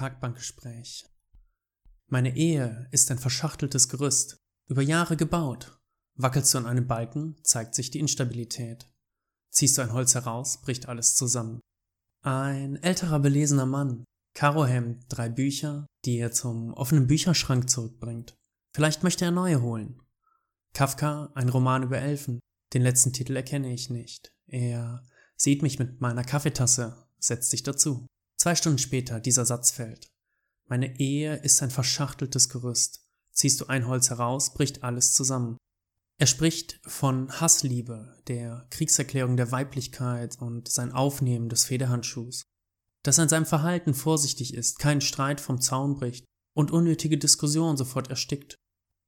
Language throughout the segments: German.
Parkbankgespräch. Meine Ehe ist ein verschachteltes Gerüst, über Jahre gebaut. Wackelst du an einem Balken, zeigt sich die Instabilität. Ziehst du ein Holz heraus, bricht alles zusammen. Ein älterer belesener Mann, Karohemd, drei Bücher, die er zum offenen Bücherschrank zurückbringt. Vielleicht möchte er neue holen. Kafka, ein Roman über Elfen. Den letzten Titel erkenne ich nicht. Er sieht mich mit meiner Kaffeetasse, setzt sich dazu. Zwei Stunden später dieser Satz fällt. Meine Ehe ist ein verschachteltes Gerüst. Ziehst du ein Holz heraus, bricht alles zusammen. Er spricht von Hassliebe, der Kriegserklärung der Weiblichkeit und sein Aufnehmen des Federhandschuhs. Dass er in seinem Verhalten vorsichtig ist, keinen Streit vom Zaun bricht und unnötige Diskussionen sofort erstickt.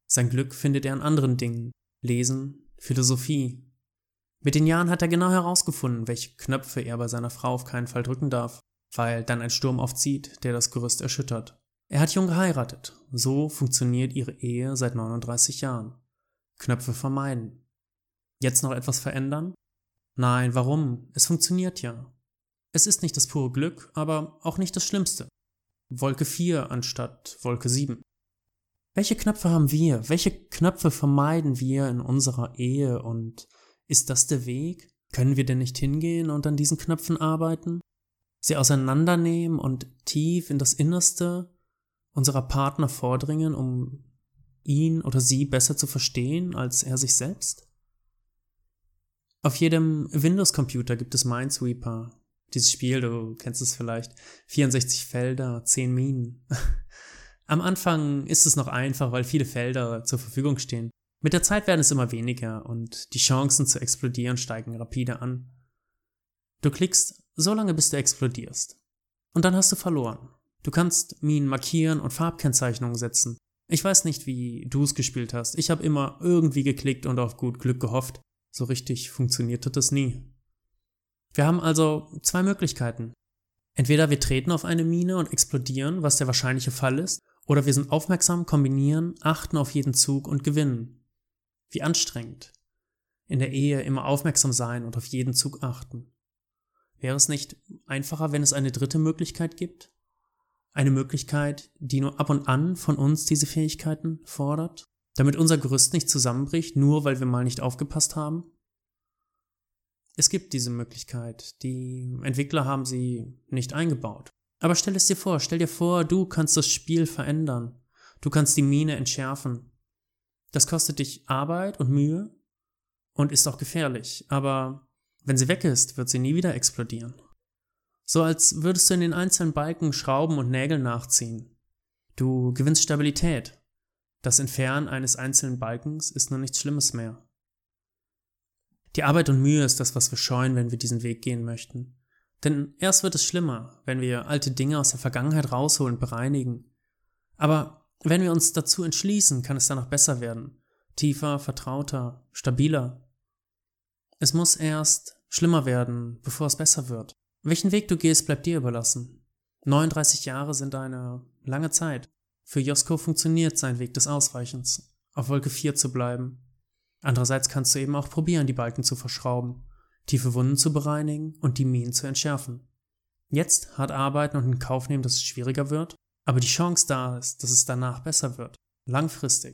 Sein Glück findet er an anderen Dingen. Lesen, Philosophie. Mit den Jahren hat er genau herausgefunden, welche Knöpfe er bei seiner Frau auf keinen Fall drücken darf weil dann ein Sturm aufzieht, der das Gerüst erschüttert. Er hat jung geheiratet. So funktioniert ihre Ehe seit 39 Jahren. Knöpfe vermeiden. Jetzt noch etwas verändern? Nein, warum? Es funktioniert ja. Es ist nicht das pure Glück, aber auch nicht das Schlimmste. Wolke 4 anstatt Wolke 7. Welche Knöpfe haben wir? Welche Knöpfe vermeiden wir in unserer Ehe? Und ist das der Weg? Können wir denn nicht hingehen und an diesen Knöpfen arbeiten? Sie auseinandernehmen und tief in das Innerste unserer Partner vordringen, um ihn oder sie besser zu verstehen als er sich selbst? Auf jedem Windows-Computer gibt es Minesweeper. Dieses Spiel, du kennst es vielleicht. 64 Felder, 10 Minen. Am Anfang ist es noch einfach, weil viele Felder zur Verfügung stehen. Mit der Zeit werden es immer weniger und die Chancen zu explodieren steigen rapide an. Du klickst so lange bis du explodierst. Und dann hast du verloren. Du kannst Minen markieren und Farbkennzeichnungen setzen. Ich weiß nicht, wie du es gespielt hast. Ich habe immer irgendwie geklickt und auf gut Glück gehofft. So richtig funktionierte das nie. Wir haben also zwei Möglichkeiten. Entweder wir treten auf eine Mine und explodieren, was der wahrscheinliche Fall ist, oder wir sind aufmerksam, kombinieren, achten auf jeden Zug und gewinnen. Wie anstrengend. In der Ehe immer aufmerksam sein und auf jeden Zug achten. Wäre es nicht einfacher, wenn es eine dritte Möglichkeit gibt? Eine Möglichkeit, die nur ab und an von uns diese Fähigkeiten fordert? Damit unser Gerüst nicht zusammenbricht, nur weil wir mal nicht aufgepasst haben? Es gibt diese Möglichkeit. Die Entwickler haben sie nicht eingebaut. Aber stell es dir vor, stell dir vor, du kannst das Spiel verändern. Du kannst die Mine entschärfen. Das kostet dich Arbeit und Mühe und ist auch gefährlich, aber wenn sie weg ist, wird sie nie wieder explodieren. So als würdest du in den einzelnen Balken Schrauben und Nägel nachziehen. Du gewinnst Stabilität. Das Entfernen eines einzelnen Balkens ist nur nichts Schlimmes mehr. Die Arbeit und Mühe ist das, was wir scheuen, wenn wir diesen Weg gehen möchten. Denn erst wird es schlimmer, wenn wir alte Dinge aus der Vergangenheit rausholen und bereinigen. Aber wenn wir uns dazu entschließen, kann es dann noch besser werden. Tiefer, vertrauter, stabiler. Es muss erst schlimmer werden, bevor es besser wird. Welchen Weg du gehst, bleibt dir überlassen. 39 Jahre sind eine lange Zeit. Für Josko funktioniert sein Weg des Ausweichens, auf Wolke 4 zu bleiben. Andererseits kannst du eben auch probieren, die Balken zu verschrauben, tiefe Wunden zu bereinigen und die Minen zu entschärfen. Jetzt hart arbeiten und in Kauf nehmen, dass es schwieriger wird, aber die Chance da ist, dass es danach besser wird. Langfristig.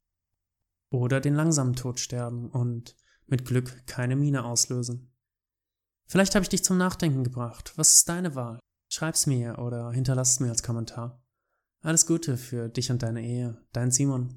Oder den langsamen Tod sterben und mit Glück keine Mine auslösen. Vielleicht habe ich dich zum Nachdenken gebracht. Was ist deine Wahl? Schreib's mir oder hinterlass es mir als Kommentar. Alles Gute für dich und deine Ehe. Dein Simon.